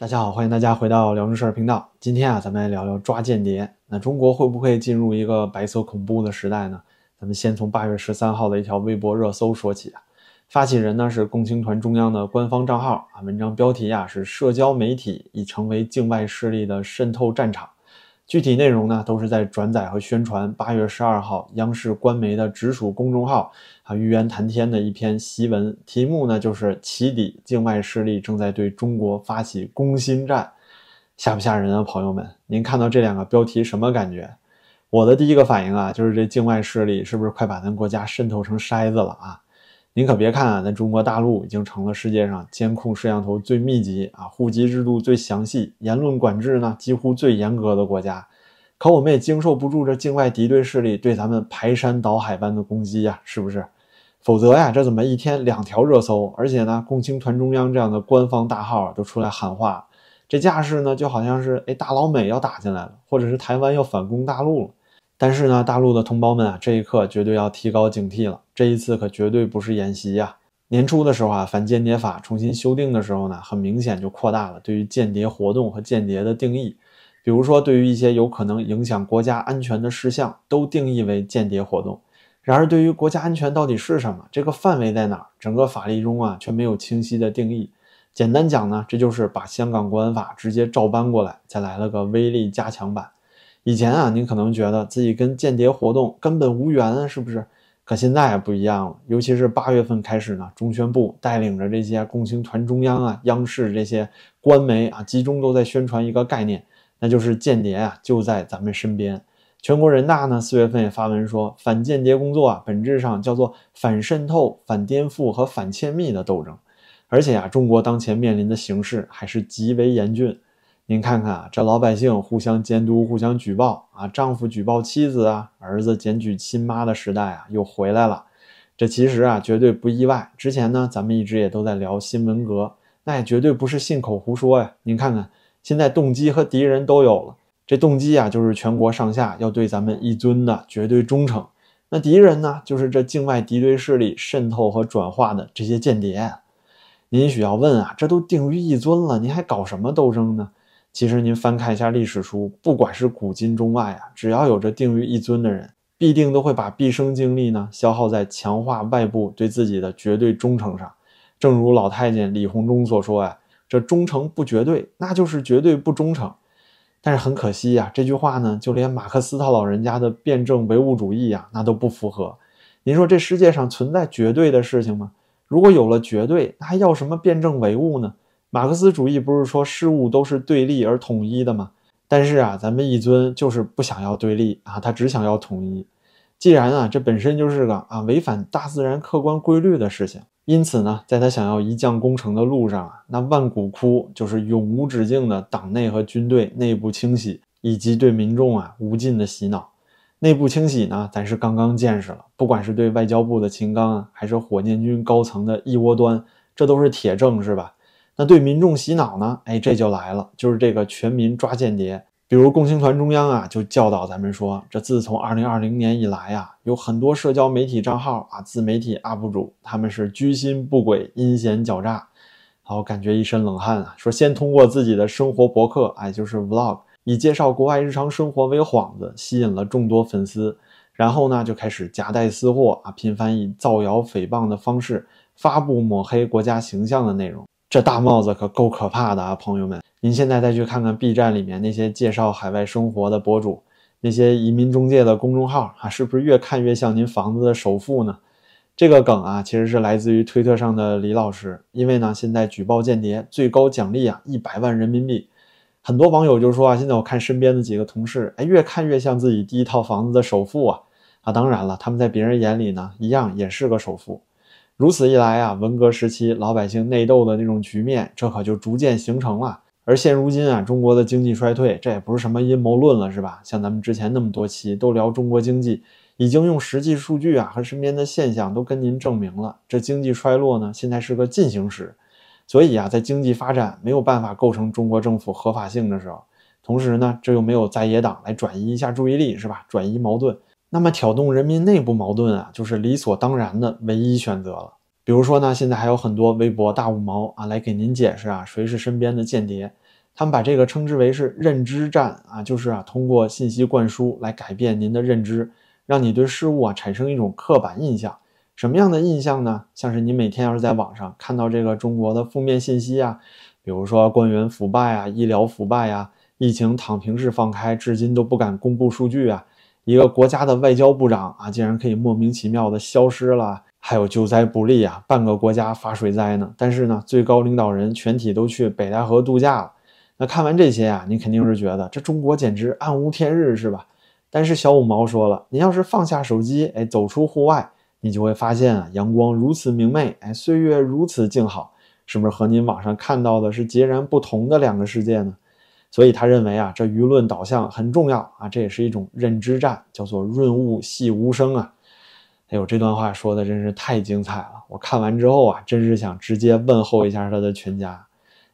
大家好，欢迎大家回到聊正事频道。今天啊，咱们来聊聊抓间谍。那中国会不会进入一个白色恐怖的时代呢？咱们先从八月十三号的一条微博热搜说起啊。发起人呢是共青团中央的官方账号啊，文章标题呀是“社交媒体已成为境外势力的渗透战场”。具体内容呢，都是在转载和宣传八月十二号央视官媒的直属公众号啊“玉渊谈天”的一篇檄文，题目呢就是“起底境外势力正在对中国发起攻心战”，吓不吓人啊，朋友们？您看到这两个标题什么感觉？我的第一个反应啊，就是这境外势力是不是快把咱国家渗透成筛子了啊？您可别看啊，咱中国大陆已经成了世界上监控摄像头最密集啊、户籍制度最详细、言论管制呢几乎最严格的国家，可我们也经受不住这境外敌对势力对咱们排山倒海般的攻击呀，是不是？否则呀，这怎么一天两条热搜？而且呢，共青团中央这样的官方大号都出来喊话，这架势呢，就好像是哎，大老美要打进来了，或者是台湾要反攻大陆了。但是呢，大陆的同胞们啊，这一刻绝对要提高警惕了。这一次可绝对不是演习呀！年初的时候啊，反间谍法重新修订的时候呢，很明显就扩大了对于间谍活动和间谍的定义。比如说，对于一些有可能影响国家安全的事项，都定义为间谍活动。然而，对于国家安全到底是什么，这个范围在哪儿，整个法律中啊却没有清晰的定义。简单讲呢，这就是把香港国安法直接照搬过来，再来了个威力加强版。以前啊，您可能觉得自己跟间谍活动根本无缘啊，是不是？可现在啊不一样了，尤其是八月份开始呢，中宣部带领着这些共青团中央啊、央视这些官媒啊，集中都在宣传一个概念，那就是间谍啊就在咱们身边。全国人大呢四月份也发文说，反间谍工作啊本质上叫做反渗透、反颠覆和反窃密的斗争，而且啊，中国当前面临的形势还是极为严峻。您看看啊，这老百姓互相监督、互相举报啊，丈夫举报妻子啊，儿子检举亲妈的时代啊，又回来了。这其实啊，绝对不意外。之前呢，咱们一直也都在聊新闻阁，那也绝对不是信口胡说呀。您看看，现在动机和敌人都有了。这动机啊，就是全国上下要对咱们一尊的绝对忠诚。那敌人呢，就是这境外敌对势力渗透和转化的这些间谍。您需要问啊，这都定于一尊了，您还搞什么斗争呢？其实您翻看一下历史书，不管是古今中外啊，只要有着定于一尊的人，必定都会把毕生精力呢消耗在强化外部对自己的绝对忠诚上。正如老太监李鸿忠所说啊：“这忠诚不绝对，那就是绝对不忠诚。”但是很可惜呀，这句话呢，就连马克思他老人家的辩证唯物主义啊，那都不符合。您说这世界上存在绝对的事情吗？如果有了绝对，那还要什么辩证唯物呢？马克思主义不是说事物都是对立而统一的吗？但是啊，咱们一尊就是不想要对立啊，他只想要统一。既然啊，这本身就是个啊违反大自然客观规律的事情，因此呢，在他想要一将功成的路上啊，那万古枯就是永无止境的党内和军队内部清洗，以及对民众啊无尽的洗脑。内部清洗呢，咱是刚刚见识了，不管是对外交部的秦刚啊，还是火箭军高层的一窝端，这都是铁证，是吧？那对民众洗脑呢？哎，这就来了，就是这个全民抓间谍。比如共青团中央啊，就教导咱们说，这自从二零二零年以来啊，有很多社交媒体账号啊、自媒体 UP 主，他们是居心不轨、阴险狡诈。好，感觉一身冷汗啊。说先通过自己的生活博客，哎，就是 Vlog，以介绍国外日常生活为幌子，吸引了众多粉丝，然后呢，就开始夹带私货啊，频繁以造谣诽谤的方式发布抹黑国家形象的内容。这大帽子可够可怕的啊，朋友们！您现在再去看看 B 站里面那些介绍海外生活的博主，那些移民中介的公众号啊，是不是越看越像您房子的首付呢？这个梗啊，其实是来自于推特上的李老师，因为呢，现在举报间谍最高奖励啊一百万人民币，很多网友就说啊，现在我看身边的几个同事，哎，越看越像自己第一套房子的首付啊啊！当然了，他们在别人眼里呢，一样也是个首付。如此一来啊，文革时期老百姓内斗的那种局面，这可就逐渐形成了。而现如今啊，中国的经济衰退，这也不是什么阴谋论了，是吧？像咱们之前那么多期都聊中国经济，已经用实际数据啊和身边的现象都跟您证明了，这经济衰落呢，现在是个进行时。所以啊，在经济发展没有办法构成中国政府合法性的时候，同时呢，这又没有在野党来转移一下注意力，是吧？转移矛盾。那么挑动人民内部矛盾啊，就是理所当然的唯一选择了。比如说呢，现在还有很多微博大五毛啊，来给您解释啊，谁是身边的间谍。他们把这个称之为是认知战啊，就是啊通过信息灌输来改变您的认知，让你对事物啊产生一种刻板印象。什么样的印象呢？像是你每天要是在网上看到这个中国的负面信息啊，比如说官员腐败啊、医疗腐败啊、疫情躺平式放开，至今都不敢公布数据啊，一个国家的外交部长啊，竟然可以莫名其妙的消失了，还有救灾不力啊，半个国家发水灾呢，但是呢，最高领导人全体都去北戴河度假了。那看完这些啊，你肯定是觉得这中国简直暗无天日，是吧？但是小五毛说了，您要是放下手机，哎，走出户外。你就会发现啊，阳光如此明媚，哎，岁月如此静好，是不是和您网上看到的是截然不同的两个世界呢？所以他认为啊，这舆论导向很重要啊，这也是一种认知战，叫做润物细无声啊。哎呦，这段话说的真是太精彩了！我看完之后啊，真是想直接问候一下他的全家。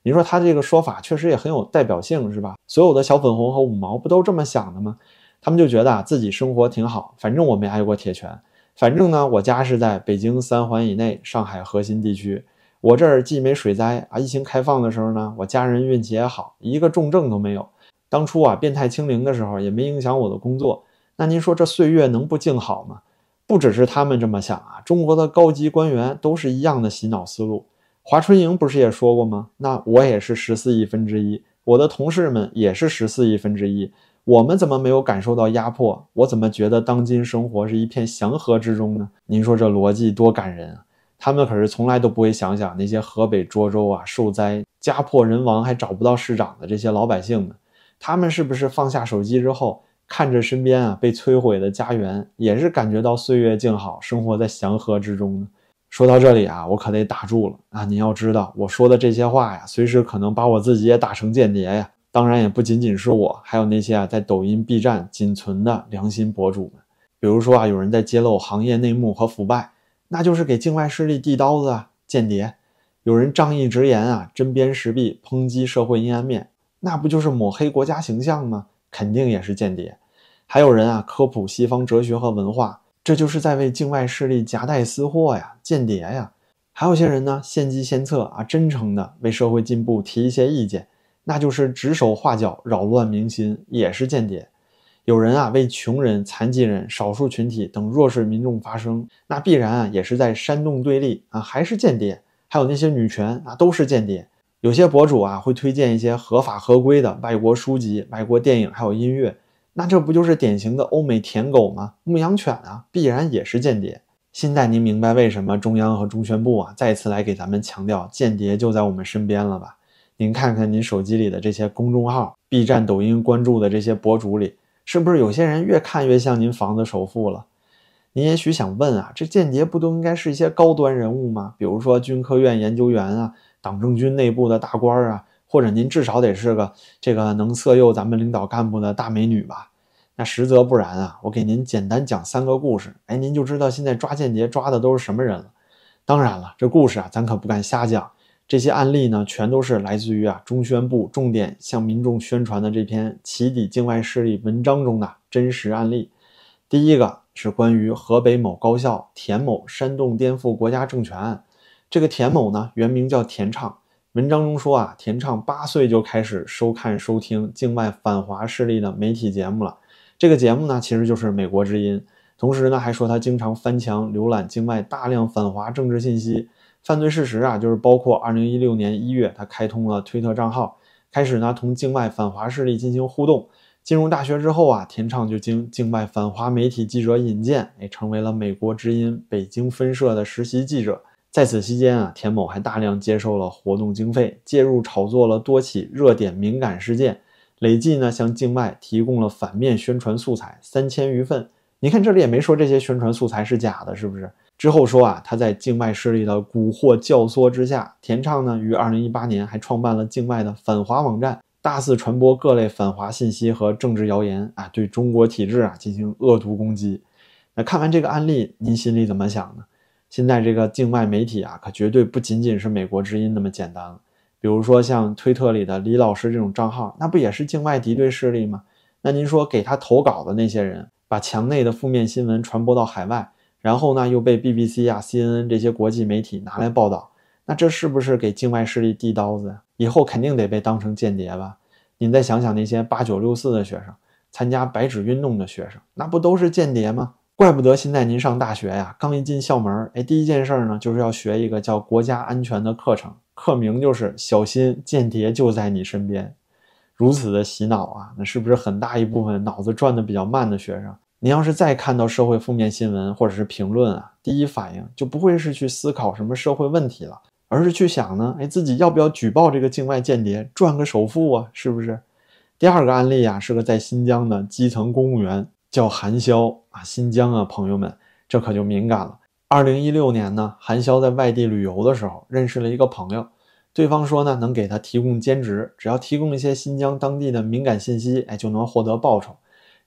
你说他这个说法确实也很有代表性，是吧？所有的小粉红和五毛不都这么想的吗？他们就觉得啊，自己生活挺好，反正我没挨过铁拳。反正呢，我家是在北京三环以内，上海核心地区。我这儿既没水灾啊，疫情开放的时候呢，我家人运气也好，一个重症都没有。当初啊，变态清零的时候也没影响我的工作。那您说这岁月能不静好吗？不只是他们这么想啊，中国的高级官员都是一样的洗脑思路。华春莹不是也说过吗？那我也是十四亿分之一，我的同事们也是十四亿分之一。我们怎么没有感受到压迫？我怎么觉得当今生活是一片祥和之中呢？您说这逻辑多感人啊！他们可是从来都不会想想那些河北涿州啊受灾家破人亡还找不到市长的这些老百姓们，他们是不是放下手机之后，看着身边啊被摧毁的家园，也是感觉到岁月静好，生活在祥和之中呢？说到这里啊，我可得打住了啊！您要知道，我说的这些话呀，随时可能把我自己也打成间谍呀。当然也不仅仅是我，还有那些啊在抖音、B 站仅存的良心博主们。比如说啊，有人在揭露行业内幕和腐败，那就是给境外势力递刀子啊，间谍；有人仗义直言啊，针砭时弊，抨击社会阴暗面，那不就是抹黑国家形象吗？肯定也是间谍。还有人啊科普西方哲学和文化，这就是在为境外势力夹带私货呀，间谍呀。还有些人呢，献计献策啊，真诚的为社会进步提一些意见。那就是指手画脚、扰乱民心，也是间谍。有人啊为穷人、残疾人、少数群体等弱势民众发声，那必然啊也是在煽动对立啊，还是间谍。还有那些女权啊，都是间谍。有些博主啊会推荐一些合法合规的外国书籍、外国电影，还有音乐，那这不就是典型的欧美舔狗吗？牧羊犬啊，必然也是间谍。现在您明白为什么中央和中宣部啊再次来给咱们强调间谍就在我们身边了吧？您看看您手机里的这些公众号、B 站、抖音关注的这些博主里，是不是有些人越看越像您房子首富了？您也许想问啊，这间谍不都应该是一些高端人物吗？比如说军科院研究员啊，党政军内部的大官啊，或者您至少得是个这个能色诱咱们领导干部的大美女吧？那实则不然啊！我给您简单讲三个故事，哎，您就知道现在抓间谍抓的都是什么人了。当然了，这故事啊，咱可不敢瞎讲。这些案例呢，全都是来自于啊中宣部重点向民众宣传的这篇起底境外势力文章中的真实案例。第一个是关于河北某高校田某煽动颠覆国家政权案。这个田某呢，原名叫田畅。文章中说啊，田畅八岁就开始收看收听境外反华势力的媒体节目了。这个节目呢，其实就是《美国之音》。同时呢，还说他经常翻墙浏览境外大量反华政治信息。犯罪事实啊，就是包括二零一六年一月，他开通了推特账号，开始呢同境外反华势力进行互动。进入大学之后啊，田畅就经境外反华媒体记者引荐，也，成为了美国之音北京分社的实习记者。在此期间啊，田某还大量接受了活动经费，介入炒作了多起热点敏感事件，累计呢向境外提供了反面宣传素材三千余份。你看这里也没说这些宣传素材是假的，是不是？之后说啊，他在境外势力的蛊惑教唆之下，田畅呢于二零一八年还创办了境外的反华网站，大肆传播各类反华信息和政治谣言啊，对中国体制啊进行恶毒攻击。那看完这个案例，您心里怎么想呢？现在这个境外媒体啊，可绝对不仅仅是美国之音那么简单了。比如说像推特里的李老师这种账号，那不也是境外敌对势力吗？那您说给他投稿的那些人，把墙内的负面新闻传播到海外？然后呢，又被 BBC 啊、CNN 这些国际媒体拿来报道，那这是不是给境外势力递刀子呀？以后肯定得被当成间谍吧？您再想想那些八九六四的学生，参加白纸运动的学生，那不都是间谍吗？怪不得现在您上大学呀，刚一进校门，哎，第一件事呢，就是要学一个叫国家安全的课程，课名就是小心间谍就在你身边。如此的洗脑啊，那是不是很大一部分脑子转的比较慢的学生？你要是再看到社会负面新闻或者是评论啊，第一反应就不会是去思考什么社会问题了，而是去想呢，哎，自己要不要举报这个境外间谍赚个首付啊？是不是？第二个案例啊，是个在新疆的基层公务员。叫韩潇啊，新疆啊，朋友们，这可就敏感了。二零一六年呢，韩潇在外地旅游的时候认识了一个朋友，对方说呢，能给他提供兼职，只要提供一些新疆当地的敏感信息，哎，就能获得报酬。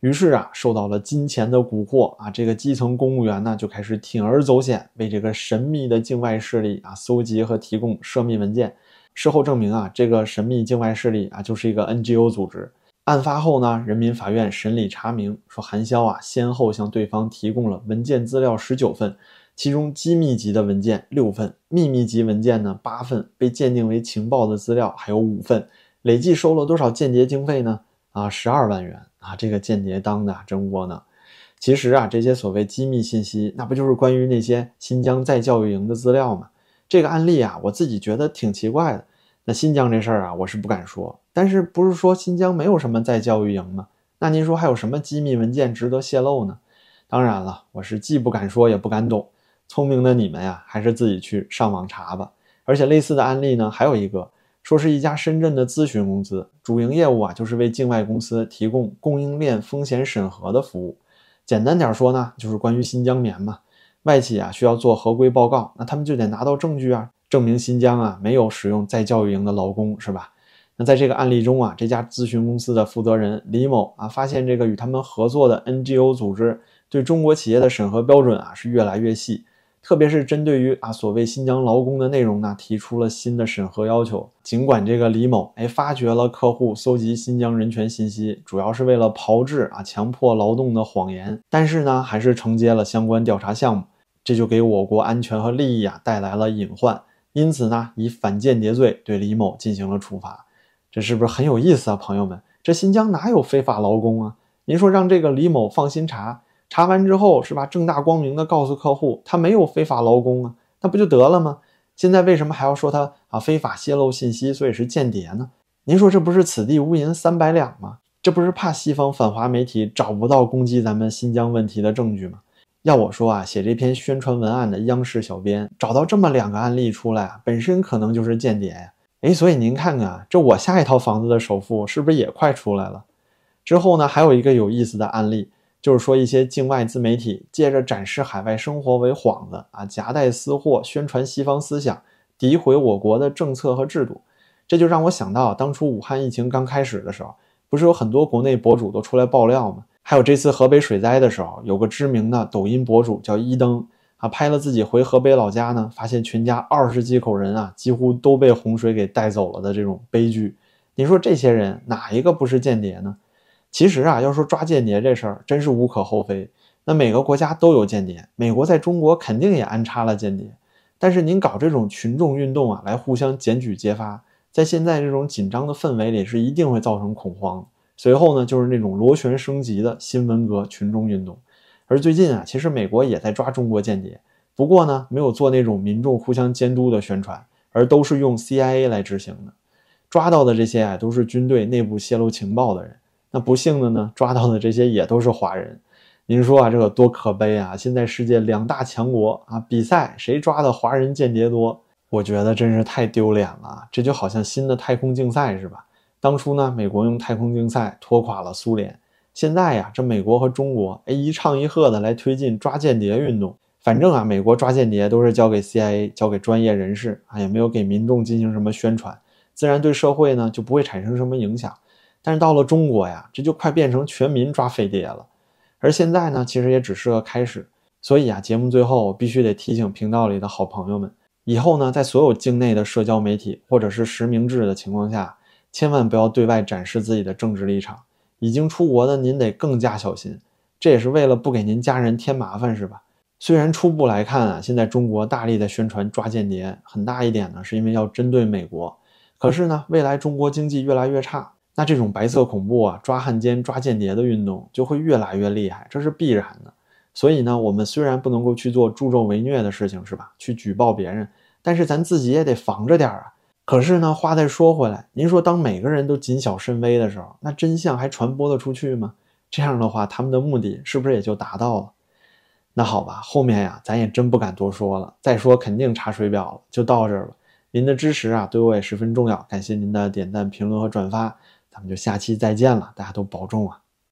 于是啊，受到了金钱的蛊惑啊，这个基层公务员呢就开始铤而走险，为这个神秘的境外势力啊搜集和提供涉密文件。事后证明啊，这个神秘境外势力啊就是一个 NGO 组织。案发后呢，人民法院审理查明说，韩潇啊先后向对方提供了文件资料十九份，其中机密级的文件六份，秘密级文件呢八份，被鉴定为情报的资料还有五份，累计收了多少间谍经费呢？啊，十二万元啊！这个间谍当的真窝囊。其实啊，这些所谓机密信息，那不就是关于那些新疆再教育营的资料吗？这个案例啊，我自己觉得挺奇怪的。那新疆这事儿啊，我是不敢说。但是不是说新疆没有什么在教育营吗？那您说还有什么机密文件值得泄露呢？当然了，我是既不敢说也不敢懂。聪明的你们呀，还是自己去上网查吧。而且类似的案例呢，还有一个，说是一家深圳的咨询公司，主营业务啊就是为境外公司提供供应链风险审核的服务。简单点说呢，就是关于新疆棉嘛。外企啊需要做合规报告，那他们就得拿到证据啊。证明新疆啊没有使用再教育营的劳工是吧？那在这个案例中啊，这家咨询公司的负责人李某啊，发现这个与他们合作的 NGO 组织对中国企业的审核标准啊是越来越细，特别是针对于啊所谓新疆劳工的内容呢，提出了新的审核要求。尽管这个李某哎发觉了客户搜集新疆人权信息主要是为了炮制啊强迫劳动的谎言，但是呢还是承接了相关调查项目，这就给我国安全和利益啊带来了隐患。因此呢，以反间谍罪对李某进行了处罚，这是不是很有意思啊，朋友们？这新疆哪有非法劳工啊？您说让这个李某放心查，查完之后是吧？正大光明的告诉客户他没有非法劳工啊，那不就得了吗？现在为什么还要说他啊非法泄露信息，所以是间谍呢？您说这不是此地无银三百两吗？这不是怕西方反华媒体找不到攻击咱们新疆问题的证据吗？要我说啊，写这篇宣传文案的央视小编找到这么两个案例出来啊，本身可能就是间谍呀。哎，所以您看看，这我下一套房子的首付是不是也快出来了？之后呢，还有一个有意思的案例，就是说一些境外自媒体借着展示海外生活为幌子啊，夹带私货，宣传西方思想，诋毁我国的政策和制度。这就让我想到，当初武汉疫情刚开始的时候，不是有很多国内博主都出来爆料吗？还有这次河北水灾的时候，有个知名的抖音博主叫一灯啊，拍了自己回河北老家呢，发现全家二十几口人啊，几乎都被洪水给带走了的这种悲剧。你说这些人哪一个不是间谍呢？其实啊，要说抓间谍这事儿，真是无可厚非。那每个国家都有间谍，美国在中国肯定也安插了间谍。但是您搞这种群众运动啊，来互相检举揭发，在现在这种紧张的氛围里，是一定会造成恐慌。随后呢，就是那种螺旋升级的新文革群众运动，而最近啊，其实美国也在抓中国间谍，不过呢，没有做那种民众互相监督的宣传，而都是用 CIA 来执行的。抓到的这些啊，都是军队内部泄露情报的人。那不幸的呢，抓到的这些也都是华人。您说啊，这个多可悲啊！现在世界两大强国啊，比赛谁抓的华人间谍多，我觉得真是太丢脸了。这就好像新的太空竞赛是吧？当初呢，美国用太空竞赛拖垮了苏联。现在呀，这美国和中国哎一唱一和的来推进抓间谍运动。反正啊，美国抓间谍都是交给 CIA，交给专业人士啊，也没有给民众进行什么宣传，自然对社会呢就不会产生什么影响。但是到了中国呀，这就快变成全民抓飞碟了。而现在呢，其实也只是个开始。所以啊，节目最后我必须得提醒频道里的好朋友们，以后呢，在所有境内的社交媒体或者是实名制的情况下。千万不要对外展示自己的政治立场。已经出国的您得更加小心，这也是为了不给您家人添麻烦，是吧？虽然初步来看啊，现在中国大力的宣传抓间谍，很大一点呢是因为要针对美国。可是呢，未来中国经济越来越差，那这种白色恐怖啊、抓汉奸、抓间谍的运动就会越来越厉害，这是必然的。所以呢，我们虽然不能够去做助纣为虐的事情，是吧？去举报别人，但是咱自己也得防着点儿啊。可是呢，话再说回来，您说当每个人都谨小慎微的时候，那真相还传播得出去吗？这样的话，他们的目的是不是也就达到了？那好吧，后面呀，咱也真不敢多说了，再说肯定查水表了，就到这儿了。您的支持啊，对我也十分重要，感谢您的点赞、评论和转发，那就下期再见了，大家都保重啊！